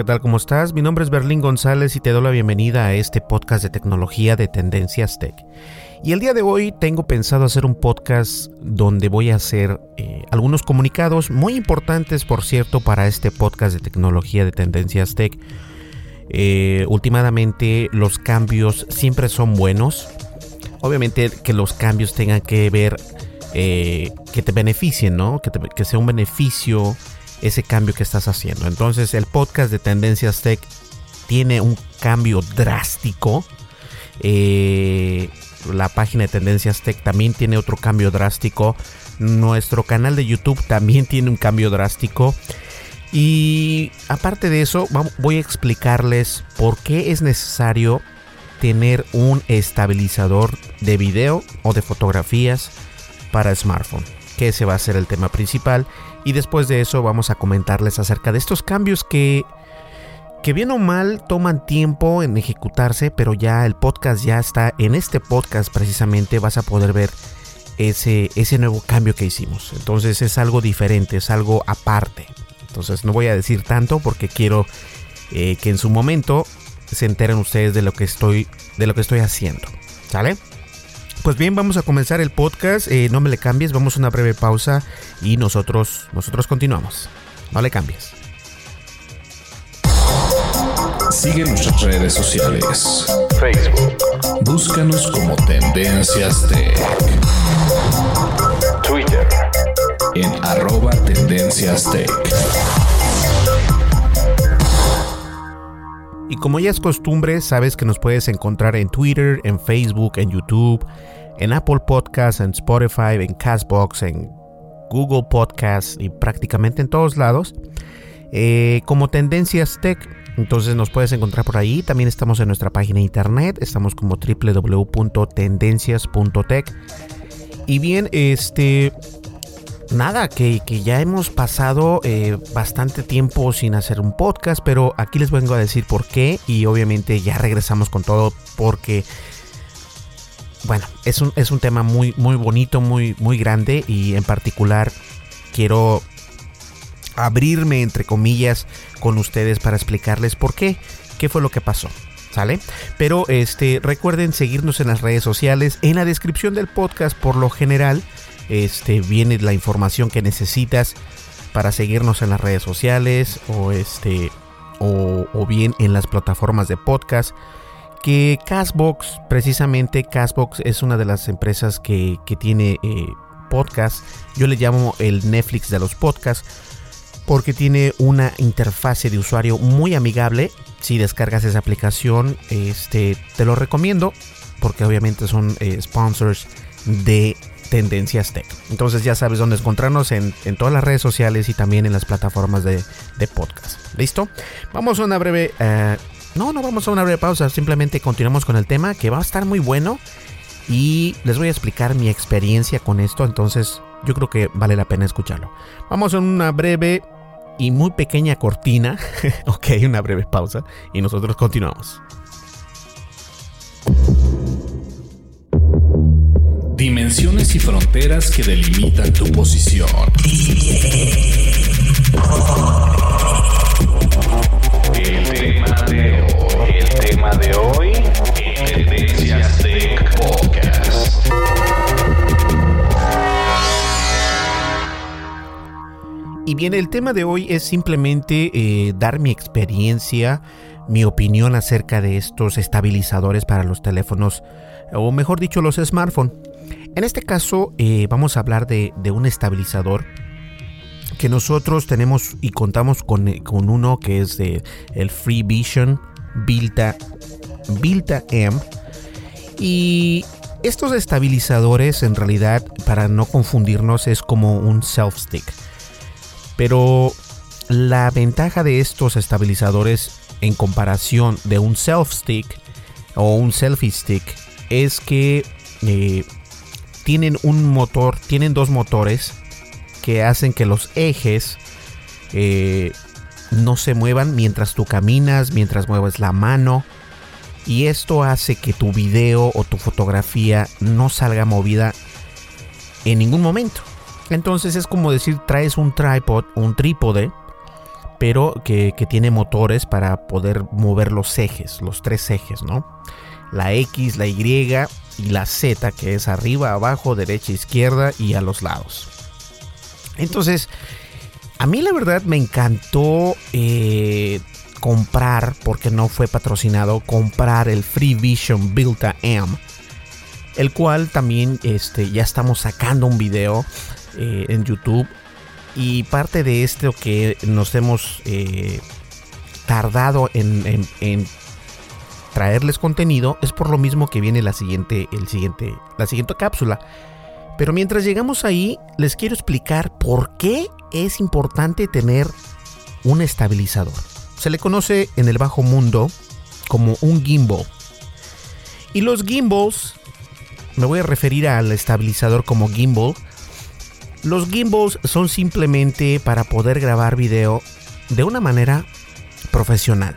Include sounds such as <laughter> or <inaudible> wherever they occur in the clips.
¿qué tal? ¿Cómo estás? Mi nombre es Berlín González y te doy la bienvenida a este podcast de tecnología de Tendencias Tech. Y el día de hoy tengo pensado hacer un podcast donde voy a hacer eh, algunos comunicados muy importantes, por cierto, para este podcast de tecnología de Tendencias Tech. Eh, últimamente los cambios siempre son buenos. Obviamente que los cambios tengan que ver, eh, que te beneficien, ¿no? Que, te- que sea un beneficio ese cambio que estás haciendo. Entonces el podcast de Tendencias Tech tiene un cambio drástico. Eh, la página de Tendencias Tech también tiene otro cambio drástico. Nuestro canal de YouTube también tiene un cambio drástico. Y aparte de eso, voy a explicarles por qué es necesario tener un estabilizador de video o de fotografías para smartphone, que ese va a ser el tema principal. Y después de eso vamos a comentarles acerca de estos cambios que, que bien o mal toman tiempo en ejecutarse, pero ya el podcast ya está, en este podcast precisamente vas a poder ver ese, ese nuevo cambio que hicimos. Entonces es algo diferente, es algo aparte. Entonces no voy a decir tanto porque quiero eh, que en su momento se enteren ustedes de lo que estoy, de lo que estoy haciendo. ¿Sale? Pues bien, vamos a comenzar el podcast. Eh, no me le cambies, vamos a una breve pausa y nosotros, nosotros continuamos. No le cambies. Sigue nuestras redes sociales. Facebook. Búscanos como Tendencias Tech. Twitter. En arroba Tendencias Tech. Y como ya es costumbre, sabes que nos puedes encontrar en Twitter, en Facebook, en YouTube, en Apple Podcasts, en Spotify, en Castbox, en Google Podcasts y prácticamente en todos lados. eh, como Tendencias Tech. Entonces nos puedes encontrar por ahí. También estamos en nuestra página de internet. Estamos como www.tendencias.tech. Y bien, este nada, que, que ya hemos pasado eh, bastante tiempo sin hacer un podcast, pero aquí les vengo a decir por qué y obviamente ya regresamos con todo porque, bueno, es un, es un tema muy, muy bonito, muy, muy grande y en particular quiero abrirme entre comillas con ustedes para explicarles por qué, qué fue lo que pasó. ¿Sale? Pero este, recuerden seguirnos en las redes sociales. En la descripción del podcast, por lo general, este, viene la información que necesitas para seguirnos en las redes sociales o, este, o, bien en las plataformas de podcast porque Castbox, precisamente Castbox es una de las empresas que, tiene eh, podcast. Yo le llamo el Netflix de los podcasts porque tiene una interfase de usuario muy amigable. Si descargas esa aplicación, este, te lo recomiendo porque obviamente son eh, sponsors de Tendencias Tech. Entonces ya sabes dónde encontrarnos en, todas las redes sociales y también en las plataformas de, podcast. ¿Listo? Vamos a una breve... Eh, no, no vamos a una breve pausa, simplemente continuamos con el tema que va a estar muy bueno y les voy a explicar mi experiencia con esto, entonces yo creo que vale la pena escucharlo. Vamos a una breve y muy pequeña cortina, <laughs> ok, una breve pausa y nosotros continuamos. Dimensiones y fronteras que delimitan tu posición. El tema de hoy, el tema de hoy, Tendencias Tech Podcast. Y bien, el tema de hoy es simplemente eh, dar mi experiencia, mi opinión acerca de estos estabilizadores para los teléfonos, o mejor dicho, los smartphones. En este caso eh, vamos a hablar de, un estabilizador que nosotros tenemos y contamos con, eh, uno que es de el Free Vision Vilta, Vilta M. Y estos estabilizadores en realidad, para no confundirnos, es como un self stick. Pero la ventaja de estos estabilizadores en comparación de un self stick o un selfie stick es que eh, tienen un motor, tienen dos motores que hacen que los ejes eh, no se muevan mientras tú caminas, mientras mueves la mano. Y esto hace que tu video o tu fotografía no salga movida en ningún momento. Entonces es como decir, traes un tripod, un trípode, pero que, que tiene motores para poder mover los ejes, los tres ejes, ¿no? La X, la Y y la Z, que es arriba, abajo, derecha, izquierda y a los lados. Entonces, a mí la verdad me encantó eh, comprar, porque no fue patrocinado, comprar el Free Vision Build M, el cual también este, ya estamos sacando un video eh, en YouTube. Y parte de esto que nos hemos eh, tardado en, en traerles contenido es por lo mismo que viene la siguiente, el siguiente, la siguiente cápsula. Pero mientras llegamos ahí, les quiero explicar por qué es importante tener un estabilizador. Se le conoce en el bajo mundo como un gimbal. Y los gimbals, me voy a referir al estabilizador como gimbal. Los gimbals son simplemente para poder grabar video de una manera profesional.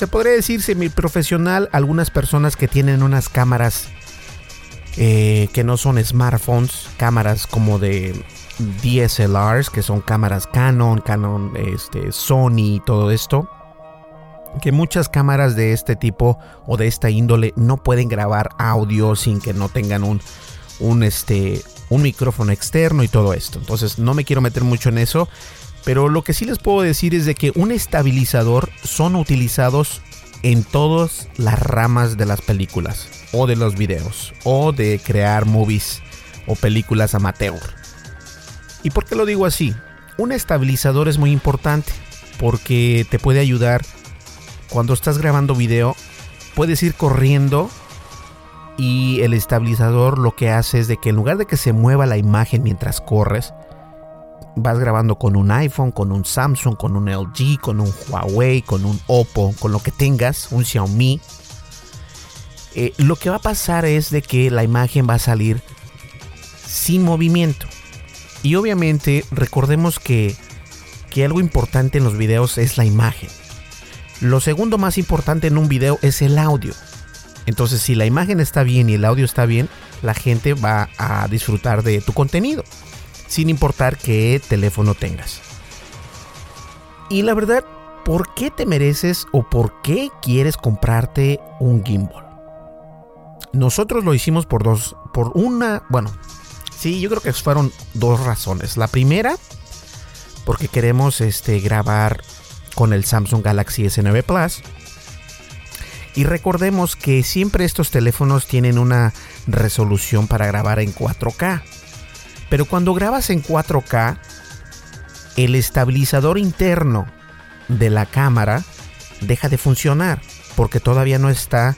Se podría decir semi-profesional algunas personas que tienen unas cámaras eh, que no son smartphones, cámaras como de DSLRs, que son cámaras Canon, Canon, este, Sony, todo esto. Que muchas cámaras de este tipo o de esta índole no pueden grabar audio sin que no tengan un, un, este, un micrófono externo y todo esto. Entonces no me quiero meter mucho en eso. Pero lo que sí les puedo decir es de que un estabilizador son utilizados en todas las ramas de las películas o de los videos o de crear movies o películas amateur. ¿Y por qué lo digo así? Un estabilizador es muy importante porque te puede ayudar cuando estás grabando video, puedes ir corriendo y el estabilizador lo que hace es de que en lugar de que se mueva la imagen mientras corres, vas grabando con un iPhone, con un Samsung, con un LG, con un Huawei, con un Oppo, con lo que tengas, un Xiaomi, eh, lo que va a pasar es de que la imagen va a salir sin movimiento. Y obviamente recordemos que, que algo importante en los videos es la imagen. Lo segundo más importante en un video es el audio. Entonces si la imagen está bien y el audio está bien, la gente va a disfrutar de tu contenido sin importar qué teléfono tengas. Y la verdad, ¿por qué te mereces o por qué quieres comprarte un gimbal? Nosotros lo hicimos por dos, por una, bueno, sí, yo creo que fueron dos razones. La primera, porque queremos este, grabar con el Samsung Galaxy S9 Plus. Y recordemos que siempre estos teléfonos tienen una resolución para grabar en 4K. Pero cuando grabas en 4K, el estabilizador interno de la cámara deja de funcionar porque todavía no está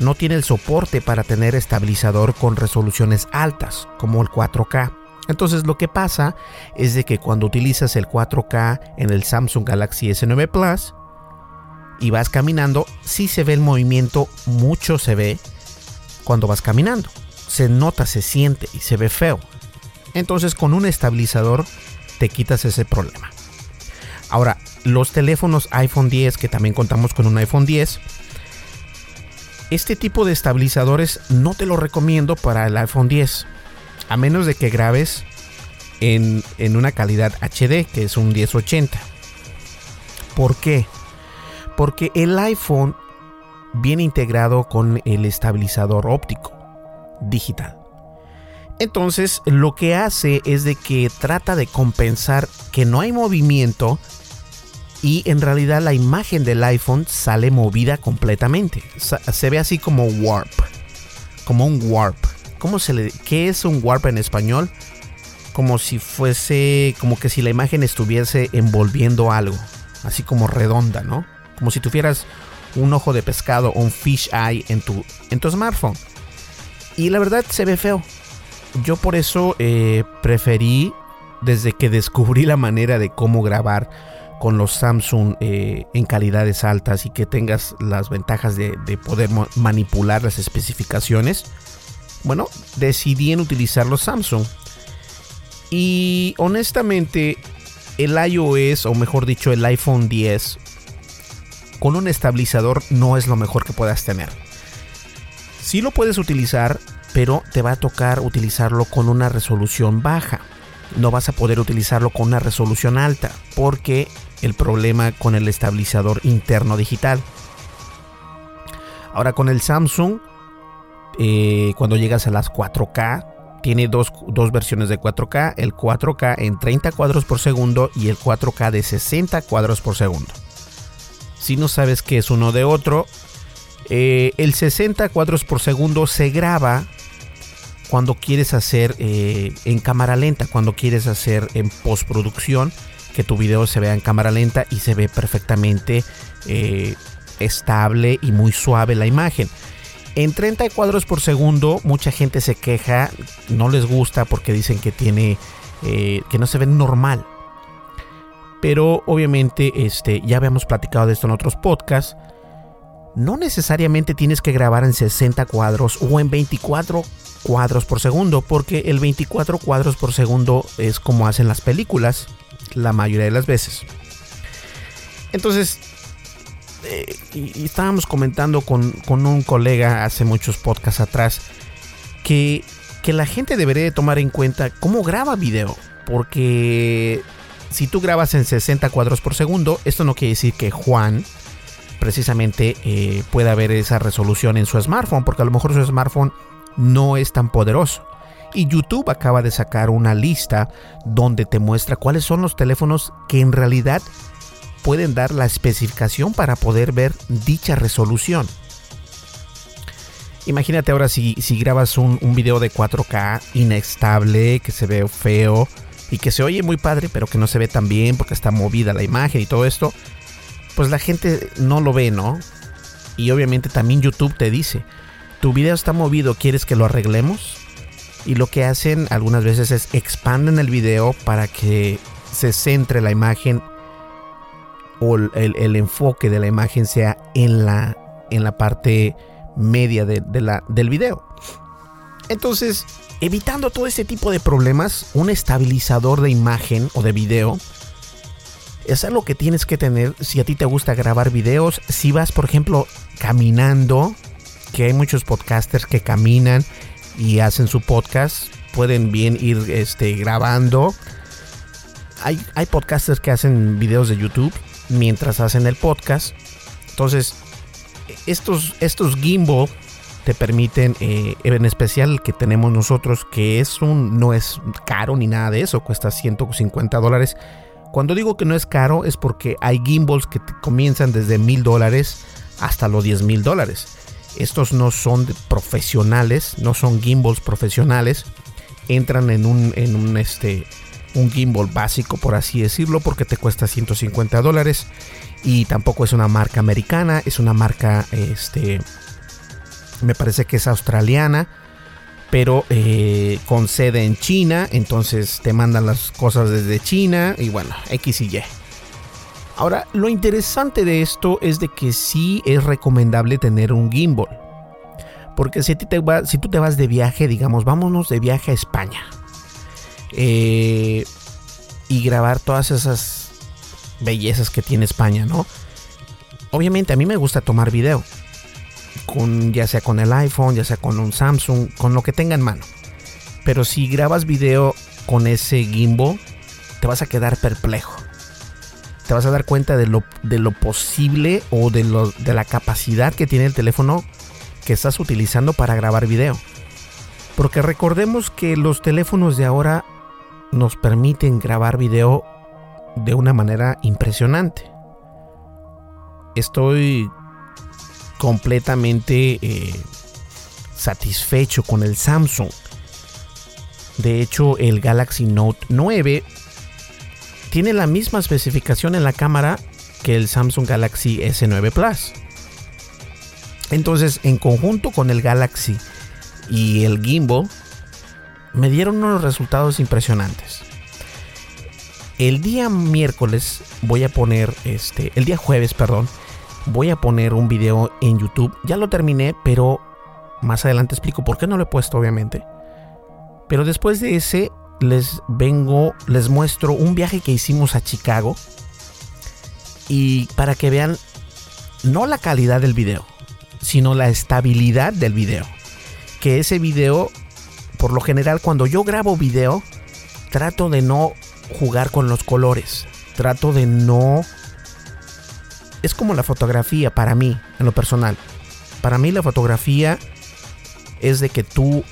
no tiene el soporte para tener estabilizador con resoluciones altas como el 4K. Entonces lo que pasa es de que cuando utilizas el 4K en el Samsung Galaxy S9 Plus y vas caminando, sí se ve el movimiento, mucho se ve cuando vas caminando. Se nota, se siente y se ve feo. Entonces con un estabilizador te quitas ese problema. Ahora, los teléfonos iPhone 10, que también contamos con un iPhone 10, este tipo de estabilizadores no te lo recomiendo para el iPhone 10 a menos de que grabes en, una calidad HD, que es un 1080. ¿Por qué? Porque el iPhone viene integrado con el estabilizador óptico digital. Entonces lo que hace es de que trata de compensar que no hay movimiento y en realidad la imagen del iPhone sale movida completamente. Se ve así como warp, como un warp. ¿Cómo se le, ¿Qué es un warp en español? Como si fuese, como que si la imagen estuviese envolviendo algo, así como redonda, ¿no? Como si tuvieras un ojo de pescado o un fish eye en tu, en tu smartphone. Y la verdad se ve feo. Yo por eso eh, preferí, desde que descubrí la manera de cómo grabar con los Samsung eh, en calidades altas y que tengas las ventajas de, de poder manipular las especificaciones, bueno, decidí en utilizar los Samsung. Y honestamente, el iOS, o mejor dicho, el iPhone 10, con un estabilizador no es lo mejor que puedas tener. Sí lo puedes utilizar, pero te va a tocar utilizarlo con una resolución baja. No vas a poder utilizarlo con una resolución alta, porque el problema con el estabilizador interno digital. Ahora con el Samsung eh, cuando llegas a las 4K. Tiene dos, versiones de 4K, el 4K en 30 cuadros por segundo y el 4K de 60 cuadros por segundo. Si no sabes qué es uno de otro, eh, el 60 cuadros por segundo se graba cuando quieres hacer eh, en cámara lenta, cuando quieres hacer en postproducción, que tu video se vea en cámara lenta y se ve perfectamente estable y muy suave la imagen. En 30 cuadros por segundo, mucha gente se queja, no les gusta porque dicen que tiene, eh, que no se ve normal. Pero obviamente, este, ya habíamos platicado de esto en otros podcasts. No necesariamente tienes que grabar en 60 cuadros o en 24 cuadros por segundo, porque el 24 cuadros por segundo es como hacen las películas la mayoría de las veces. Entonces, eh, y, estábamos comentando con, un colega hace muchos podcasts atrás que, que la gente debería de tomar en cuenta cómo graba video. Porque si tú grabas en 60 cuadros por segundo, esto no quiere decir que Juan precisamente eh, pueda ver esa resolución en su smartphone, porque a lo mejor su smartphone no es tan poderoso. Y YouTube acaba de sacar una lista donde te muestra cuáles son los teléfonos que en realidad pueden dar la especificación para poder ver dicha resolución. Imagínate ahora si, si grabas un, un, video de 4K inestable, que se ve feo y que se oye muy padre, pero que no se ve tan bien porque está movida la imagen y todo esto, pues la gente no lo ve, ¿no? Y obviamente también YouTube te dice, tu video está movido, ¿quieres que lo arreglemos? Y lo que hacen algunas veces es expanden el video para que se centre la imagen o el, enfoque de la imagen sea en la, en la parte media de, la, del video. Entonces, evitando todo este tipo de problemas, un estabilizador de imagen o de video es algo que tienes que tener si a ti te gusta grabar videos. Si vas, por ejemplo, caminando, que hay muchos podcasters que caminan y hacen su podcast, pueden bien ir este, grabando. Hay, hay podcasters que hacen videos de YouTube mientras hacen el podcast. Entonces, estos, estos gimbal te permiten, eh, en especial el que tenemos nosotros, que es un, no es caro ni nada de eso, cuesta 150 dólares. Cuando digo que no es caro es porque hay gimbals que comienzan desde mil dólares hasta los 10 mil dólares. Estos no son profesionales, no son gimbals profesionales. Entran en un, en un, este, un gimbal básico, por así decirlo, porque te cuesta 150 dólares. Y tampoco es una marca americana, es una marca, este, me parece que es australiana, pero eh, con sede en China. Entonces te mandan las cosas desde China y bueno, X y Y. Ahora, lo interesante de esto es de que sí es recomendable tener un gimbal. Porque si, te si tú te vas de viaje, digamos, vámonos de viaje a España. Eh, y grabar todas esas bellezas que tiene España, ¿no? Obviamente a mí me gusta tomar video. Con, ya sea con el iPhone, ya sea con un Samsung, con lo que tenga en mano. Pero si grabas video con ese gimbal, te vas a quedar perplejo te vas a dar cuenta de lo, de lo posible o de, lo, de la capacidad que tiene el teléfono que estás utilizando para grabar video. Porque recordemos que los teléfonos de ahora nos permiten grabar video de una manera impresionante. Estoy completamente eh, satisfecho con el Samsung. De hecho, el Galaxy Note 9 tiene la misma especificación en la cámara que el Samsung Galaxy S9 Plus. Entonces, en conjunto con el Galaxy y el gimbal, me dieron unos resultados impresionantes. El día miércoles voy a poner, este, el día jueves, perdón, voy a poner un video en YouTube. Ya lo terminé, pero más adelante explico por qué no lo he puesto, obviamente. Pero después de ese, les vengo, les muestro un viaje que hicimos a Chicago y para que vean no la calidad del video, sino la estabilidad del video. Que ese video, por lo general, cuando yo grabo video, trato de no jugar con los colores, trato de no... Es como la fotografía para mí, en lo personal. Para mí la fotografía es de que tú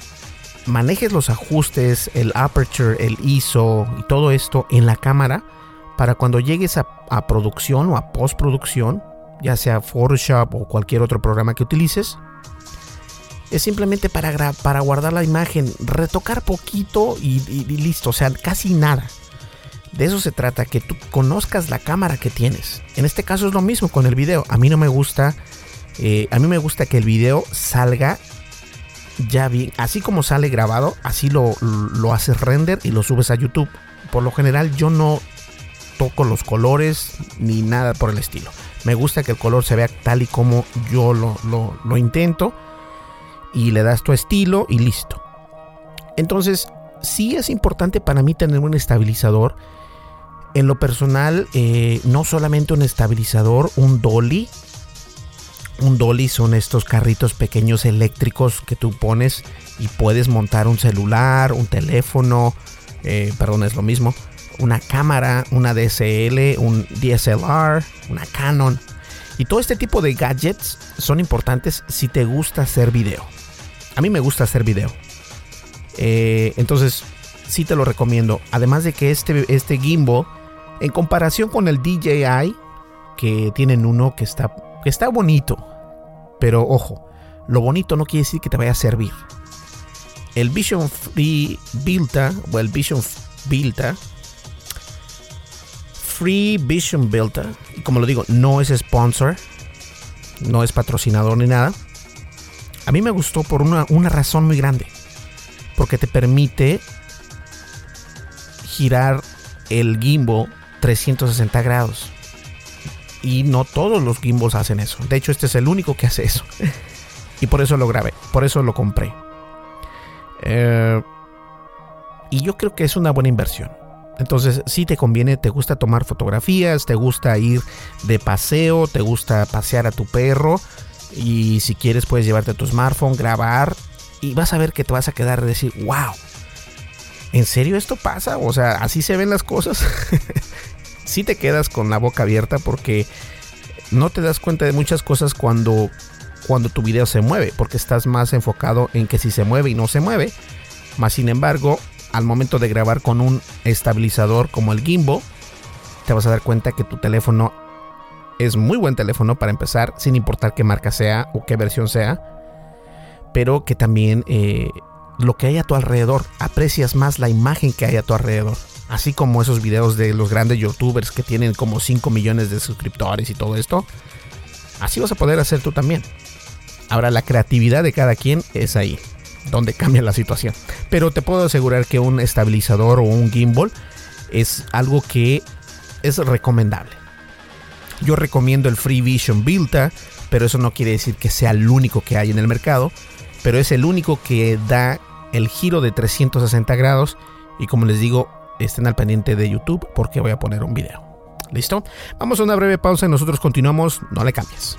manejes los ajustes, el aperture, el ISO y todo esto en la cámara para cuando llegues a, producción o a postproducción, ya sea Photoshop o cualquier otro programa que utilices, es simplemente para, para guardar la imagen, retocar poquito y, listo, o sea, casi nada. De eso se trata, que tú conozcas la cámara que tienes. En este caso es lo mismo con el video. A mí no me gusta, eh, a mí me gusta que el video salga ya bien, así como sale grabado, así lo, lo haces render y lo subes a YouTube. Por lo general yo no toco los colores ni nada por el estilo. Me gusta que el color se vea tal y como yo lo, lo, intento. Y le das tu estilo y listo. Entonces, sí es importante para mí tener un estabilizador. En lo personal, eh, no solamente un estabilizador, un dolly un dolly son estos carritos pequeños eléctricos que tú pones y puedes montar un celular, un teléfono, eh, perdón, es lo mismo, una cámara, una DSL, un DSLR, una Canon. Y todo este tipo de gadgets son importantes si te gusta hacer video. A mí me gusta hacer video. Eh, entonces, sí te lo recomiendo. Además de que este, este gimbal, en comparación con el DJI, que tienen uno que está Está bonito, pero ojo, lo bonito no quiere decir que te vaya a servir. El Vision Free Builta o el Vision Builta Free Vision Builta, y como lo digo, no es sponsor, no es patrocinador ni nada. A mí me gustó por una, una razón muy grande, porque te permite girar el gimbal 360 grados. Y no todos los gimbals hacen eso. De hecho, este es el único que hace eso. <laughs> y por eso lo grabé. Por eso lo compré. Eh, y yo creo que es una buena inversión. Entonces, si te conviene, te gusta tomar fotografías, te gusta ir de paseo, te gusta pasear a tu perro. Y si quieres, puedes llevarte tu smartphone, grabar. Y vas a ver que te vas a quedar y decir, wow. ¿En serio esto pasa? O sea, así se ven las cosas. <laughs> si te quedas con la boca abierta porque no te das cuenta de muchas cosas cuando, cuando tu video se mueve, porque estás más enfocado en que si se mueve y no se mueve. Más sin embargo, al momento de grabar con un estabilizador como el gimbal, te vas a dar cuenta que tu teléfono Es muy buen teléfono para empezar, sin importar qué marca sea o qué versión sea. Pero que también eh, lo que hay a tu alrededor, aprecias más la imagen que hay a tu alrededor. Así como esos videos de los grandes youtubers que tienen como 5 millones de suscriptores y todo esto. Así vas a poder hacer tú también. Ahora la creatividad de cada quien es ahí, donde cambia la situación. Pero te puedo asegurar que un estabilizador o un gimbal es algo que es recomendable. Yo recomiendo el Free Vision Vilta, pero eso no quiere decir que sea el único que hay en el mercado, pero es el único que da el giro de 360 grados y como les digo, estén al pendiente de YouTube porque voy a poner un video. ¿Listo? Vamos a una breve pausa y nosotros continuamos, no le cambies.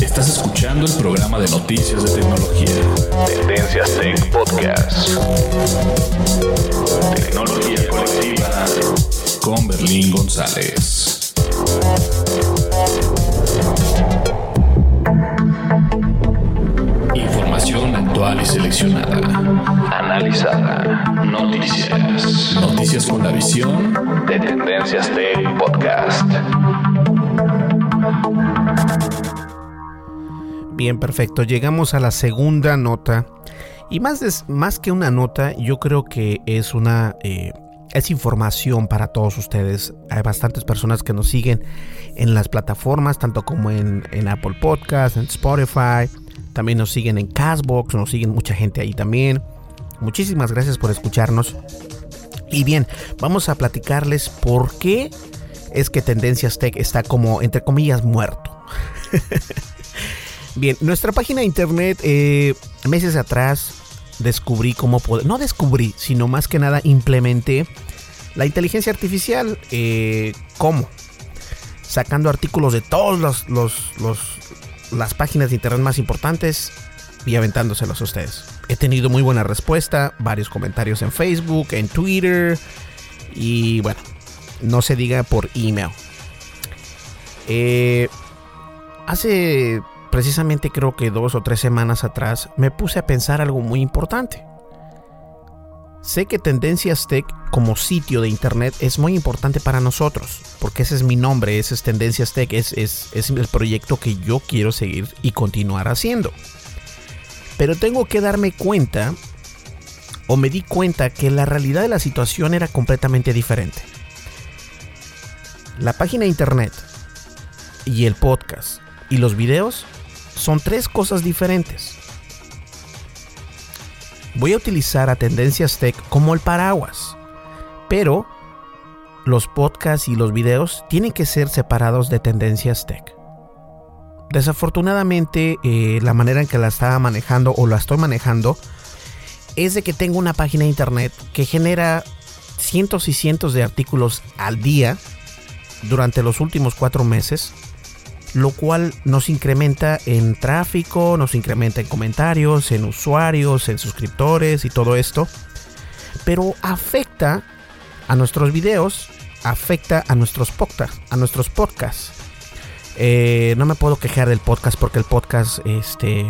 Estás escuchando el programa de noticias de tecnología. Tendencias Tech Podcast. Tecnología colectiva con Berlín González. Información actual y seleccionada. Analizada. Noticias. Noticias con la visión de Tendencias Tech Podcast. Bien, perfecto. Llegamos a la segunda nota. Y más, más que una nota, yo creo que es una... Eh, es información para todos ustedes. Hay bastantes personas que nos siguen en las plataformas, tanto como en, en Apple Podcast, en Spotify. También nos siguen en Castbox, nos siguen mucha gente ahí también. Muchísimas gracias por escucharnos. Y bien, vamos a platicarles por qué es que Tendencias Tech está como, entre comillas, muerto. <laughs> Bien, nuestra página de internet, eh, meses atrás descubrí cómo poder, no descubrí, sino más que nada implementé la inteligencia artificial. Eh, ¿Cómo? Sacando artículos de todos los, los, las páginas de internet más importantes y aventándoselos a ustedes. He tenido muy buena respuesta, varios comentarios en Facebook, en Twitter y bueno, no se diga por email. Eh, hace precisamente creo que dos o tres semanas atrás me puse a pensar algo muy importante. Sé que Tendencias Tech como sitio de internet es muy importante para nosotros, porque ese es mi nombre, ese es Tendencias Tech, es, es, es el proyecto que yo quiero seguir y continuar haciendo. Pero tengo que darme cuenta, o me di cuenta, que la realidad de la situación era completamente diferente. La página de internet y el podcast y los videos son tres cosas diferentes. Voy a utilizar a Tendencias Tech como el paraguas, pero los podcasts y los videos tienen que ser separados de Tendencias Tech. Desafortunadamente, eh, la manera en que la estaba manejando o la estoy manejando es de que tengo una página de internet que genera cientos y cientos de artículos al día durante los últimos cuatro meses lo cual nos incrementa en tráfico, nos incrementa en comentarios, en usuarios, en suscriptores y todo esto. Pero afecta a nuestros videos, afecta a nuestros podcasts, a nuestros podcasts. Eh, no me puedo quejar del podcast porque el podcast, este,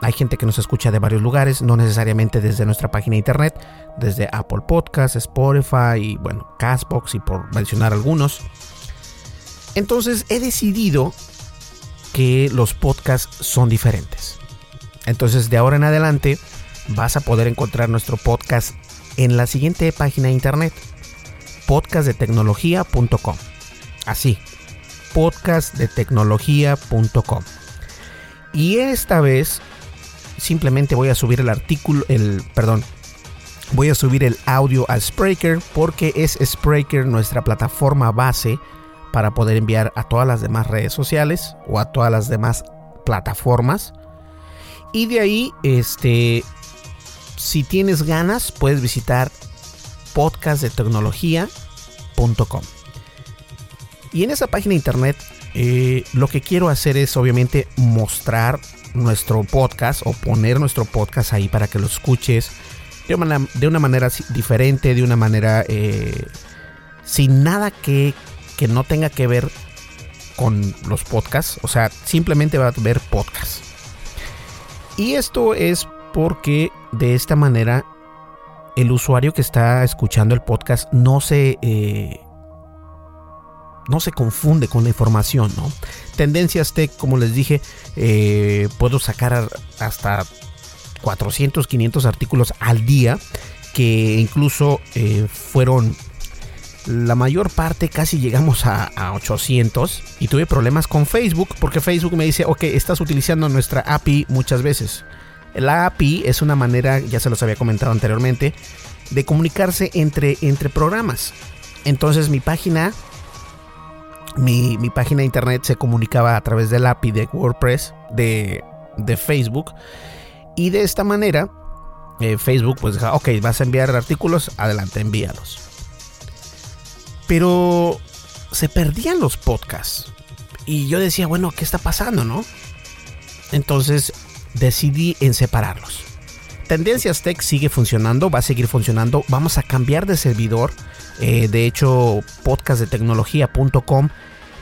hay gente que nos escucha de varios lugares, no necesariamente desde nuestra página de internet, desde Apple Podcasts, Spotify y bueno, Castbox y por mencionar algunos. Entonces he decidido que los podcasts son diferentes. Entonces de ahora en adelante vas a poder encontrar nuestro podcast en la siguiente página de internet, podcastdetecnología.com. Así, podcastdetecnología.com. Y esta vez simplemente voy a subir el artículo, el, perdón, voy a subir el audio a Spreaker porque es Spreaker nuestra plataforma base para poder enviar a todas las demás redes sociales o a todas las demás plataformas. Y de ahí, este, si tienes ganas, puedes visitar podcastdetecnología.com. Y en esa página de internet, eh, lo que quiero hacer es obviamente mostrar nuestro podcast o poner nuestro podcast ahí para que lo escuches de una, de una manera diferente, de una manera eh, sin nada que que no tenga que ver con los podcasts. O sea, simplemente va a ver podcasts. Y esto es porque de esta manera el usuario que está escuchando el podcast no se... Eh, no se confunde con la información, ¿no? Tendencias Tech, como les dije, eh, puedo sacar hasta 400, 500 artículos al día que incluso eh, fueron la mayor parte, casi llegamos a, a, 800 y tuve problemas con Facebook porque Facebook me dice, ok, estás utilizando nuestra API muchas veces. La API es una manera, ya se los había comentado anteriormente, de comunicarse entre, entre programas. Entonces mi página, mi, mi página de internet se comunicaba a través del API de WordPress, de, de Facebook. Y de esta manera, eh, Facebook pues ok, vas a enviar artículos, adelante, envíalos. Pero se perdían los podcasts. Y yo decía, bueno, ¿qué está pasando, no? Entonces decidí en separarlos. Tendencias Tech sigue funcionando, va a seguir funcionando. Vamos a cambiar de servidor. Eh, de hecho, podcastdetecnología.com,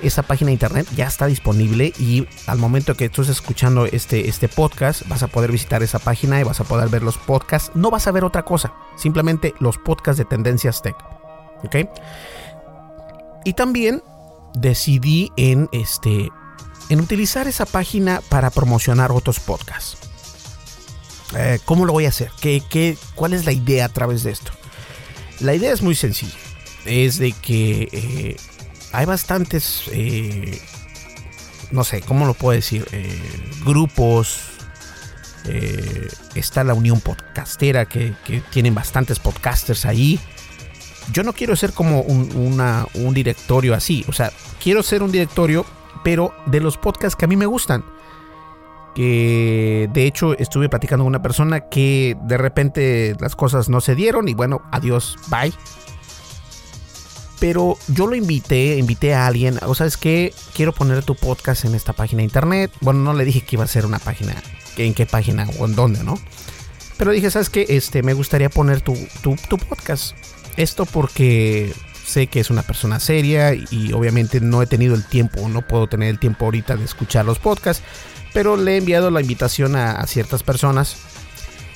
esa página de internet ya está disponible y al momento que estés escuchando este, este podcast, vas a poder visitar esa página y vas a poder ver los podcasts. No vas a ver otra cosa, simplemente los podcasts de Tendencias Tech. ¿Ok? Y también decidí en este en utilizar esa página para promocionar otros podcasts. Eh, ¿Cómo lo voy a hacer? ¿Qué, qué, cuál es la idea a través de esto? La idea es muy sencilla. Es de que eh, hay bastantes, eh, no sé, ¿cómo lo puedo decir? Grupos. Está la Unión Podcastera que, que, tienen bastantes podcasters ahí. Yo no quiero ser como un, un directorio así. O sea, quiero ser un directorio pero de los podcasts que a mí me gustan. Que de hecho estuve platicando con una persona que de repente las cosas no se dieron y bueno, adiós, bye. Pero yo lo invité, invité a alguien, o sabes que quiero poner tu podcast en esta página de internet. Bueno, no le dije que iba a ser una página, en qué página o en dónde, ¿no? Pero dije, ¿sabes qué? Este, me gustaría poner tu, tu podcast. Esto porque sé que es una persona seria y obviamente no he tenido el tiempo, no puedo tener el tiempo ahorita de escuchar los podcasts, pero le he enviado la invitación a, ciertas personas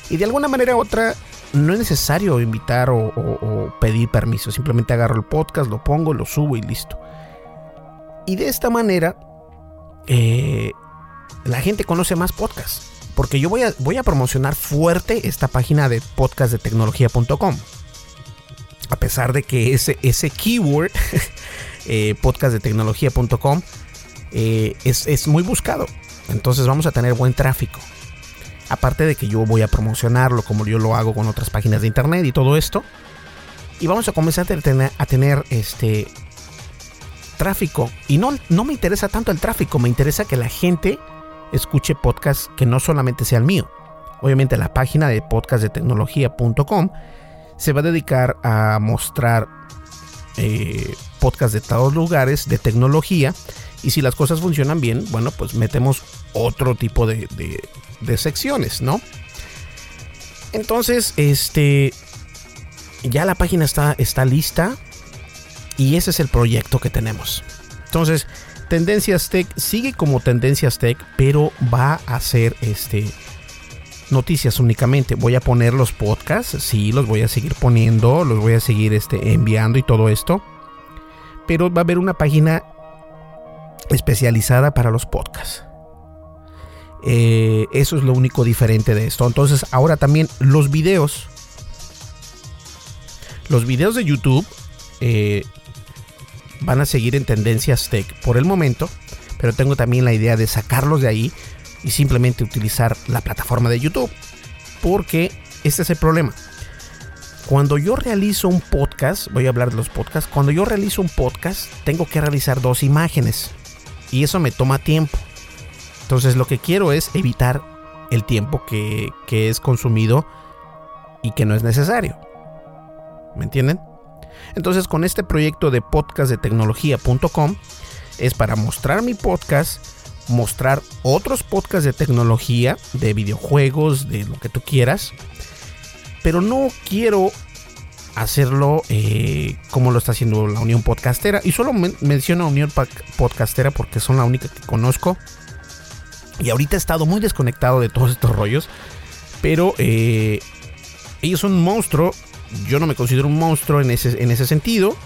y de alguna manera u otra no es necesario invitar o, pedir permiso, simplemente agarro el podcast, lo pongo, lo subo y listo. Y de esta manera eh, la gente conoce más podcasts. Porque yo voy a, voy a promocionar fuerte esta página de podcastdetecnología.com a pesar de que ese, keyword, <laughs> eh, podcastdetecnología.com, eh, es, es muy buscado. Entonces vamos a tener buen tráfico. Aparte de que yo voy a promocionarlo como yo lo hago con otras páginas de internet y todo esto. Y vamos a comenzar a tener, a tener este tráfico. Y no, no me interesa tanto el tráfico, me interesa que la gente escuche podcasts que no solamente sea el mío. Obviamente la página de podcastdetecnología.com se va a dedicar a mostrar eh, podcasts de todos lugares de tecnología. Y si las cosas funcionan bien, bueno, pues metemos otro tipo de, de, secciones, ¿no? Entonces, este. Ya la página está, está lista. Y ese es el proyecto que tenemos. Entonces, Tendencias Tech sigue como Tendencias Tech, pero va a ser este noticias únicamente. Voy a poner los podcasts, sí, los voy a seguir poniendo, los voy a seguir este, enviando y todo esto. Pero va a haber una página especializada para los podcasts. Eh, eso es lo único diferente de esto. Entonces, ahora también los videos. Los videos de YouTube eh, van a seguir en tendencias tech por el momento. Pero tengo también la idea de sacarlos de ahí y simplemente utilizar la plataforma de YouTube. Porque este es el problema. Cuando yo realizo un podcast, voy a hablar de los podcasts, cuando yo realizo un podcast tengo que realizar dos imágenes y eso me toma tiempo. Entonces lo que quiero es evitar el tiempo que, que es consumido y que no es necesario. ¿Me entienden? Entonces con este proyecto de podcast de tecnología.com es para mostrar mi podcast mostrar otros podcasts de tecnología, de videojuegos, de lo que tú quieras. Pero no quiero hacerlo eh, como lo está haciendo la Unión Podcastera. Y solo men menciono Unión Podcastera porque son la única que conozco. Y ahorita he estado muy desconectado de todos estos rollos. Pero eh, ellos son un monstruo yo no me considero un monstruo en ese, en ese sentido.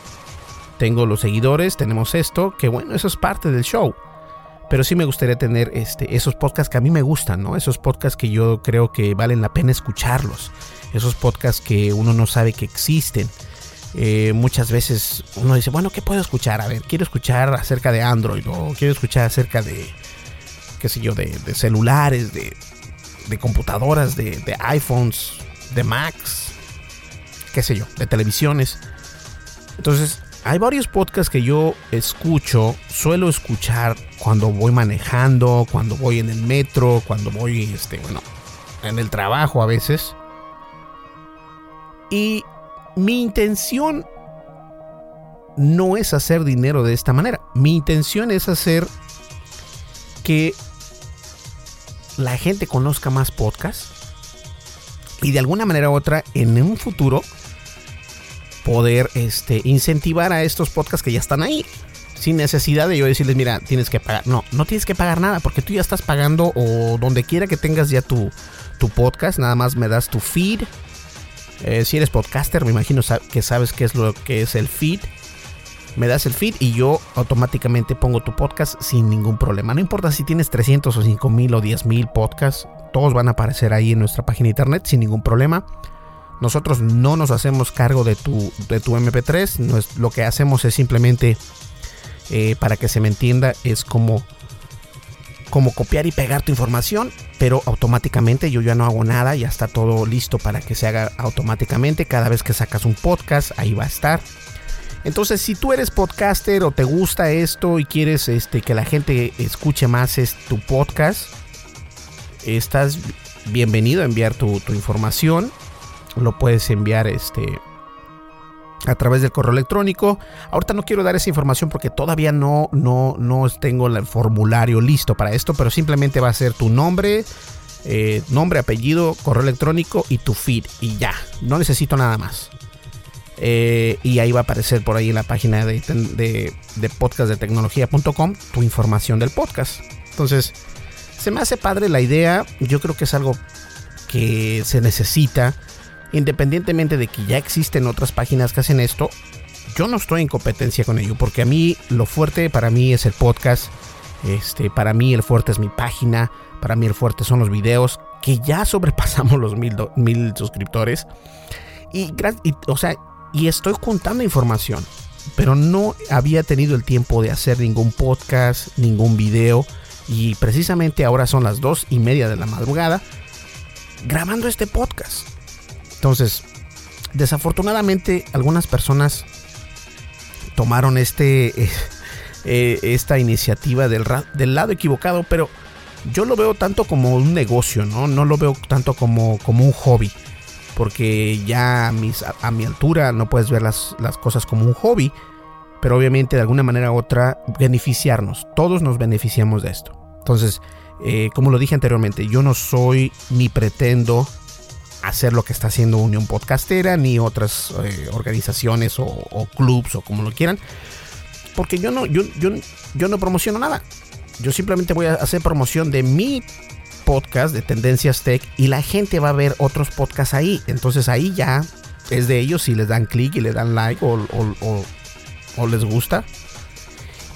Tengo los seguidores, tenemos esto, que bueno, eso es parte del show. Pero sí me gustaría tener este, esos podcasts que a mí me gustan, ¿no? Esos podcasts que yo creo que valen la pena escucharlos. Esos podcasts que uno no sabe que existen. Eh, muchas veces uno dice, bueno, ¿qué puedo escuchar? A ver, quiero escuchar acerca de Android o quiero escuchar acerca de, qué sé yo, de, celulares, de, de computadoras, de, de, iPhones, de Macs, qué sé yo, de televisiones. Entonces, hay varios podcasts que yo escucho, suelo escuchar cuando voy manejando, cuando voy en el metro, cuando voy, este, bueno, en el trabajo a veces. Y mi intención no es hacer dinero de esta manera. Mi intención es hacer que la gente conozca más podcasts y de alguna manera u otra en un futuro poder este, incentivar a estos podcasts que ya están ahí. Sin necesidad de yo decirles, mira, tienes que pagar. No, no tienes que pagar nada porque tú ya estás pagando o donde quiera que tengas ya tu, podcast, nada más me das tu feed eh, si eres podcaster, me imagino que sabes qué es lo que es el feed. Me das el feed y yo automáticamente pongo tu podcast sin ningún problema. No importa si tienes 300 o 5000 o 10000 podcasts, todos van a aparecer ahí en nuestra página de internet sin ningún problema. Nosotros no nos hacemos cargo de tu, de tu MP3. lo que hacemos es simplemente, eh, para que se me entienda, es como como copiar y pegar tu información, pero automáticamente yo ya no hago nada, ya está todo listo para que se haga automáticamente. Cada vez que sacas un podcast, ahí va a estar. Entonces, si tú eres podcaster o te gusta esto y quieres este, que la gente escuche más tu podcast, estás bienvenido a enviar tu, tu información. Lo puedes enviar este, a través del correo electrónico. Ahorita no quiero dar esa información porque todavía no, no, no tengo el formulario listo para esto, pero simplemente va a ser tu nombre, eh, nombre, apellido, correo electrónico y tu feed y ya. No necesito nada más. Eh, y ahí va a aparecer por ahí en la página de, de, de podcastdetecnología.com tu información del podcast. Entonces, se me hace padre la idea. Yo creo que es algo que se necesita independientemente de que ya existen otras páginas que hacen esto, yo no estoy en competencia con ello, porque a mí lo fuerte para mí es el podcast, este, para mí el fuerte es mi página, para mí el fuerte son los videos, que ya <laughs> sobrepasamos los mil, mil suscriptores. Y, o sea, y estoy contando información, pero no había tenido el tiempo de hacer ningún podcast, ningún video. Y precisamente ahora son las dos y media de la madrugada grabando este podcast. Entonces, desafortunadamente algunas personas tomaron este, eh, eh, esta iniciativa del, del, lado equivocado, pero yo lo veo tanto como un negocio, ¿no? No lo veo tanto como, como un hobby. Porque ya a, a, mi altura no puedes ver las, las, cosas como un hobby, pero obviamente de alguna manera u otra beneficiarnos. Todos nos beneficiamos de esto. Entonces, eh, como lo dije anteriormente, yo no soy ni pretendo hacer lo que está haciendo Unión Podcastera, ni otras eh, organizaciones o, clubs o como lo quieran. Porque yo no, yo, yo, yo no promociono nada. Yo simplemente voy a hacer promoción de mi podcast de Tendencias Tech y la gente va a ver otros podcasts ahí. Entonces ahí ya es de ellos si les dan clic y le dan like o, o, les gusta.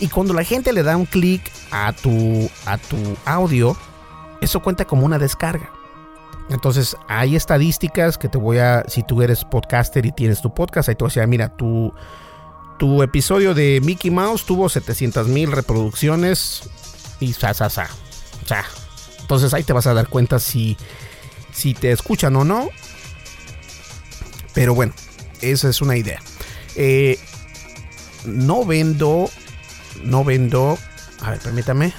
Y cuando la gente le da un clic a tu, a tu audio, eso cuenta como una descarga. Entonces, hay estadísticas que te voy a, si tú eres podcaster y tienes tu podcast, ahí te voy a decir, mira, tu, tu episodio de Mickey Mouse tuvo 700 mil reproducciones y sa, sa, sa. Entonces ahí te vas a dar cuenta si, si te escuchan o no. Pero bueno, esa es una idea. Eh, no vendo, no vendo, a ver, permítame.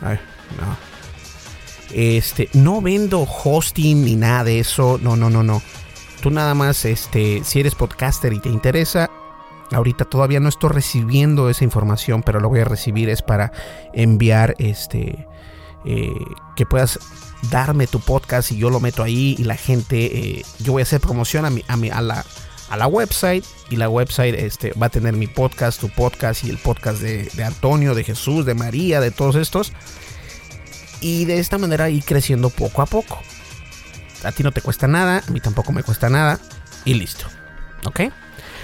A ver, no. Este, no vendo hosting ni nada de eso. No, no, no, no. Tú nada más, este, si eres podcaster y te interesa, ahorita todavía no estoy recibiendo esa información, pero lo voy a recibir es para enviar, este, eh, que puedas darme tu podcast y yo lo meto ahí y la gente, eh, yo voy a hacer promoción a, mi, a, mi, a la a la website y la website este, va a tener mi podcast, tu podcast y el podcast de, de Antonio, de Jesús, de María, de todos estos y de esta manera ir creciendo poco a poco. a ti no te cuesta nada, a mí tampoco me cuesta nada y listo. ¿Ok?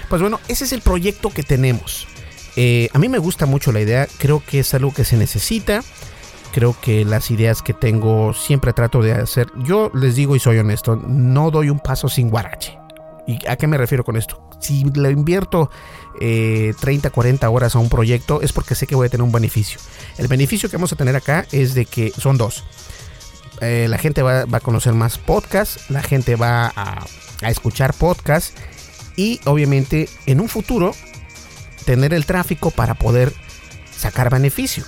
Pues bueno, ese es el proyecto que tenemos. Eh, a mí me gusta mucho la idea, creo que es algo que se necesita. Creo que las ideas que tengo siempre trato de hacer. Yo les digo y soy honesto, no doy un paso sin guarache. ¿Y a qué me refiero con esto? Si le invierto 30, eh, 40 horas a un proyecto es porque sé que voy a tener un beneficio. El beneficio que vamos a tener acá es de que son dos. Eh, la gente va, a conocer más podcasts, la gente va a, escuchar podcasts y obviamente en un futuro tener el tráfico para poder sacar beneficio.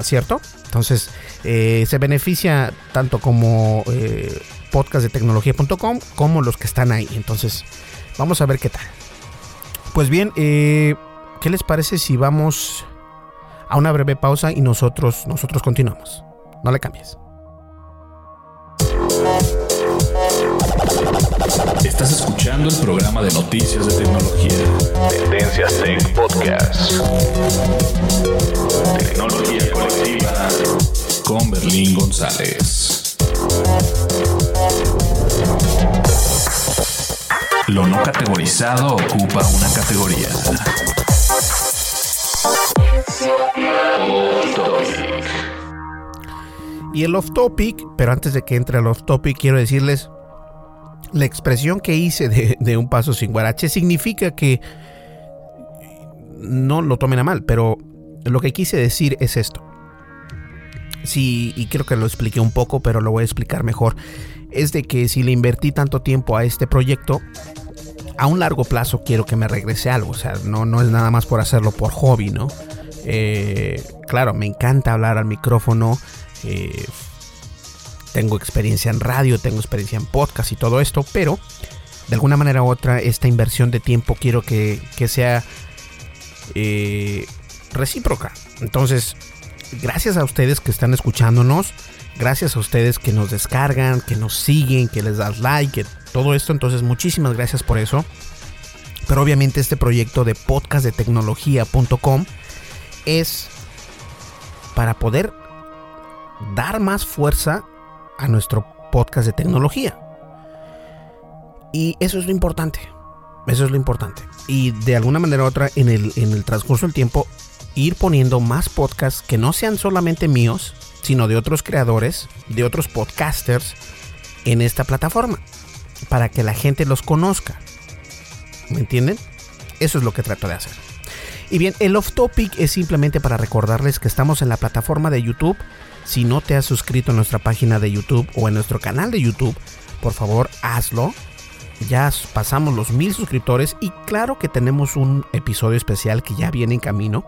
¿Cierto? Entonces, eh, se beneficia tanto como eh, podcast de tecnología.com como los que están ahí. Entonces, vamos a ver qué tal. Pues bien, eh, ¿qué les parece si vamos a una breve pausa y nosotros, nosotros continuamos? No le cambies. Estás escuchando el programa de noticias de tecnología. Tendencias Tech Podcast. Tecnología colectiva con Berlín González. Lo no categorizado ocupa una categoría. Y el off topic, pero antes de que entre el off topic, quiero decirles la expresión que hice de, un paso sin guarache significa que no lo tomen a mal, pero lo que quise decir es esto. Sí, y creo que lo expliqué un poco, pero lo voy a explicar mejor. Es de que si le invertí tanto tiempo a este proyecto, a un largo plazo quiero que me regrese algo. O sea, no, no es nada más por hacerlo por hobby, ¿no? Eh, claro, me encanta hablar al micrófono. Eh, tengo experiencia en radio, tengo experiencia en podcast y todo esto, pero de alguna manera u otra esta inversión de tiempo quiero que, sea eh, recíproca. Entonces, gracias a ustedes que están escuchándonos, gracias a ustedes que nos descargan, que nos siguen, que les das like, todo esto, entonces muchísimas gracias por eso. Pero obviamente este proyecto de podcast tecnología.com es para poder dar más fuerza a nuestro podcast de tecnología. Y eso es lo importante. Eso es lo importante. Y de alguna manera u otra, en el, en el transcurso del tiempo, ir poniendo más podcasts que no sean solamente míos, sino de otros creadores, de otros podcasters en esta plataforma. Para que la gente los conozca. ¿Me entienden? Eso es lo que trato de hacer. Y bien, el off topic es simplemente para recordarles que estamos en la plataforma de YouTube si no te has suscrito a nuestra página de YouTube o en nuestro canal de YouTube, por favor hazlo. Ya pasamos los mil suscriptores y claro que tenemos un episodio especial que ya viene en camino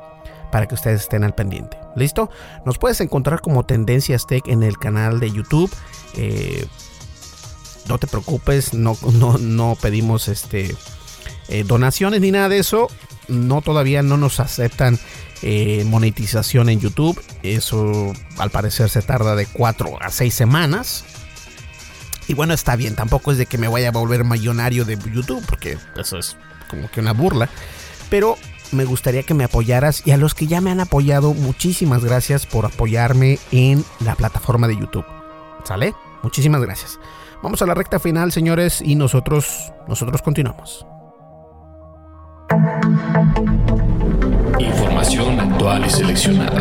para que ustedes estén al pendiente. ¿Listo? Nos puedes encontrar como Tendencias Tech en el canal de YouTube. Eh, no te preocupes, no, no, pedimos este, eh, donaciones ni nada de eso. No, todavía no nos aceptan eh, monetización en YouTube. Eso al parecer se tarda de 4 a 6 semanas. Y bueno, está bien, tampoco es de que me vaya a volver millonario de YouTube, porque eso es como que una burla. Pero me gustaría que me apoyaras y a los que ya me han apoyado, muchísimas gracias por apoyarme en la plataforma de YouTube. ¿Sale? Muchísimas gracias. Vamos a la recta final, señores, y nosotros nosotros continuamos. Información actual y seleccionada.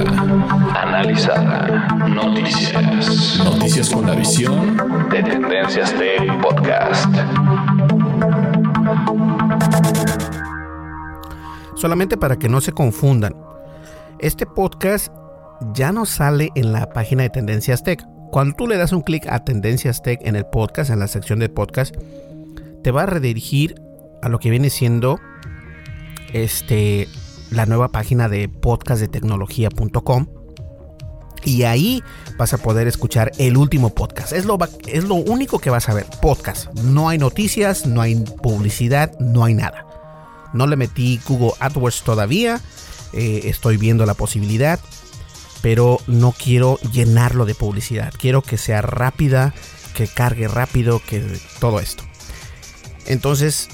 Analizada. Noticias. Noticias con la visión de Tendencias de Podcast. Solamente para que no se confundan, este podcast ya no sale en la página de Tendencias Tech. Cuando tú le das un clic a Tendencias Tech en el podcast, en la sección de podcast, te va a redirigir a lo que viene siendo este la nueva página de podcast de tecnología.com. Y ahí vas a poder escuchar el último podcast. Es lo, es lo único que vas a ver. Podcast. No hay noticias, no hay publicidad, no hay nada. No le metí Google AdWords todavía. Eh, estoy viendo la posibilidad. Pero no quiero llenarlo de publicidad. Quiero que sea rápida, que cargue rápido, que todo esto. Entonces,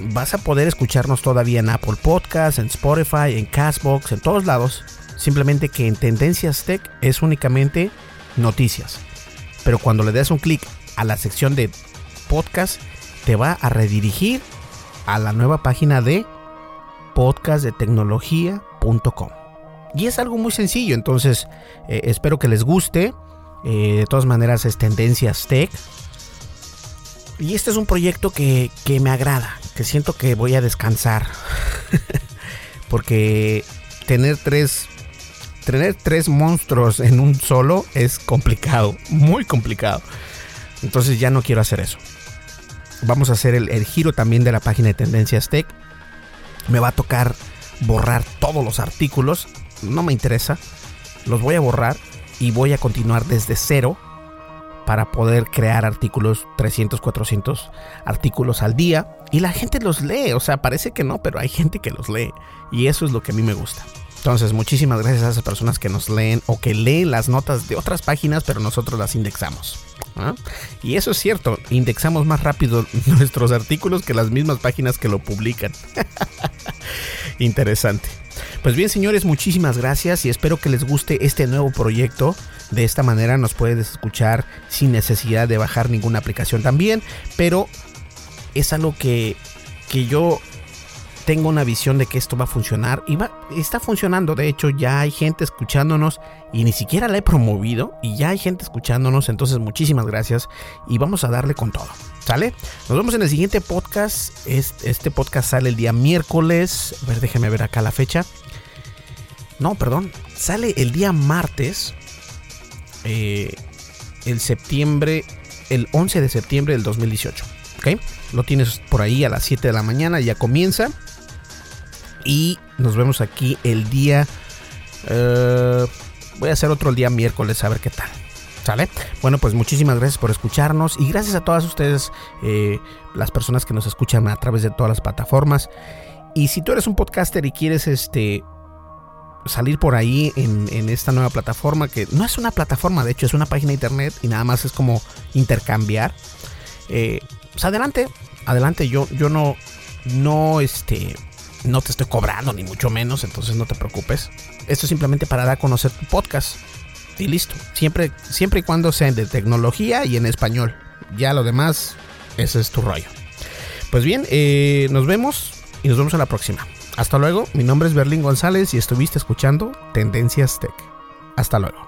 vas a poder escucharnos todavía en Apple Podcasts, en Spotify, en Castbox, en todos lados. Simplemente que en Tendencias Tech es únicamente noticias. Pero cuando le des un clic a la sección de podcast, te va a redirigir a la nueva página de podcastdetecnología.com. Y es algo muy sencillo, entonces eh, espero que les guste. Eh, de todas maneras es Tendencias Tech. Y este es un proyecto que, que me agrada, que siento que voy a descansar. <laughs> Porque tener tres, tener tres monstruos en un solo es complicado, muy complicado. Entonces ya no quiero hacer eso. Vamos a hacer el, el giro también de la página de Tendencias Tech. Me va a tocar borrar todos los artículos. No me interesa. Los voy a borrar y voy a continuar desde cero para poder crear artículos, 300, 400 artículos al día. Y la gente los lee, o sea, parece que no, pero hay gente que los lee. Y eso es lo que a mí me gusta. Entonces, muchísimas gracias a esas personas que nos leen o que leen las notas de otras páginas, pero nosotros las indexamos. Y eso es cierto, indexamos más rápido <laughs> nuestros artículos que las mismas páginas que lo publican. <laughs> Interesante. Pues bien, señores, muchísimas gracias y espero que les guste este nuevo proyecto. De esta manera nos puedes escuchar sin necesidad de bajar ninguna aplicación también, pero es algo que, que yo tengo una visión de que esto va a funcionar y va, está funcionando. De hecho, ya hay gente escuchándonos y ni siquiera la he promovido y ya hay gente escuchándonos. Entonces, muchísimas gracias y vamos a darle con todo. ¿Sale? Nos vemos en el siguiente podcast. Este, podcast sale el día miércoles. A ver, déjeme ver acá la fecha. No, perdón. Sale el día martes. Eh, el septiembre. El 11 de septiembre del 2018. ¿Ok? Lo tienes por ahí a las 7 de la mañana. Ya comienza. Y nos vemos aquí el día... Uh, voy a hacer otro el día miércoles a ver qué tal. ¿Sale? Bueno, pues muchísimas gracias por escucharnos y gracias a todas ustedes, eh, las personas que nos escuchan a través de todas las plataformas. Y si tú eres un podcaster y quieres este salir por ahí en, en, esta nueva plataforma, que no es una plataforma, de hecho es una página de internet y nada más es como intercambiar, eh, pues adelante, adelante, yo, yo no, no, este, no te estoy cobrando ni mucho menos, entonces no te preocupes. Esto es simplemente para dar a conocer tu podcast. Y listo. Siempre, siempre y cuando sean de tecnología y en español. Ya lo demás, ese es tu rollo. Pues bien, eh, nos vemos y nos vemos en la próxima. Hasta luego, mi nombre es Berlín González y estuviste escuchando Tendencias Tech. Hasta luego.